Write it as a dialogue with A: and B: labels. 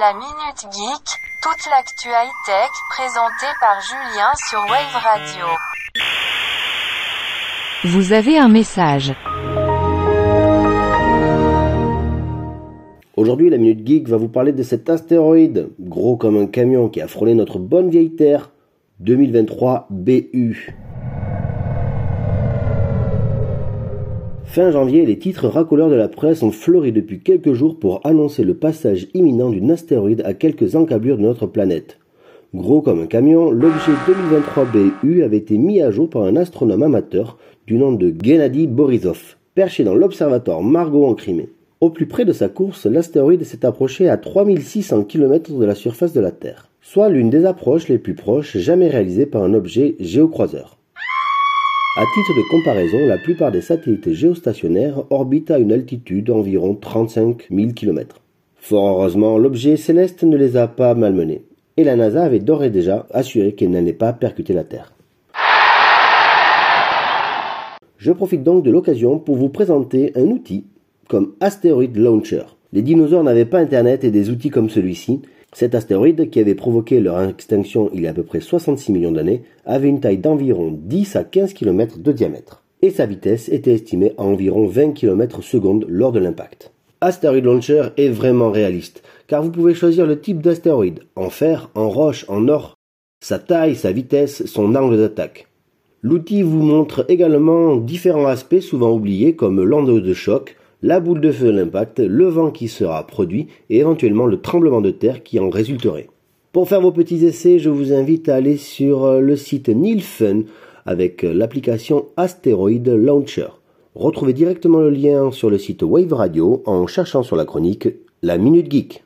A: La Minute Geek, toute l'actu high-tech présentée par Julien sur Wave Radio.
B: Vous avez un message.
C: Aujourd'hui, la Minute Geek va vous parler de cet astéroïde, gros comme un camion qui a frôlé notre bonne vieille Terre, 2023 BU. Fin janvier, les titres racoleurs de la presse ont fleuri depuis quelques jours pour annoncer le passage imminent d'une astéroïde à quelques encablures de notre planète. Gros comme un camion, l'objet 2023 BU avait été mis à jour par un astronome amateur du nom de Gennady Borisov, perché dans l'observatoire Margot en Crimée. Au plus près de sa course, l'astéroïde s'est approché à 3600 km de la surface de la Terre, soit l'une des approches les plus proches jamais réalisées par un objet géocroiseur. À titre de comparaison, la plupart des satellites géostationnaires orbitent à une altitude d'environ 35 000 km. Fort heureusement, l'objet céleste ne les a pas malmenés, et la NASA avait d'ores et déjà assuré qu'elle n'allait pas percuter la Terre. Je profite donc de l'occasion pour vous présenter un outil comme Asteroid Launcher. Les dinosaures n'avaient pas Internet et des outils comme celui-ci, cet astéroïde, qui avait provoqué leur extinction il y a à peu près 66 millions d'années, avait une taille d'environ 10 à 15 km de diamètre, et sa vitesse était estimée à environ 20 km seconde lors de l'impact. Asteroid Launcher est vraiment réaliste, car vous pouvez choisir le type d'astéroïde, en fer, en roche, en or, sa taille, sa vitesse, son angle d'attaque. L'outil vous montre également différents aspects souvent oubliés comme l'onde de choc, la boule de feu de l'impact, le vent qui sera produit et éventuellement le tremblement de terre qui en résulterait. Pour faire vos petits essais, je vous invite à aller sur euh, le site Nilfun avec euh, l'application Asteroid Launcher. Retrouvez directement le lien sur le site Wave Radio en cherchant sur la chronique La Minute Geek.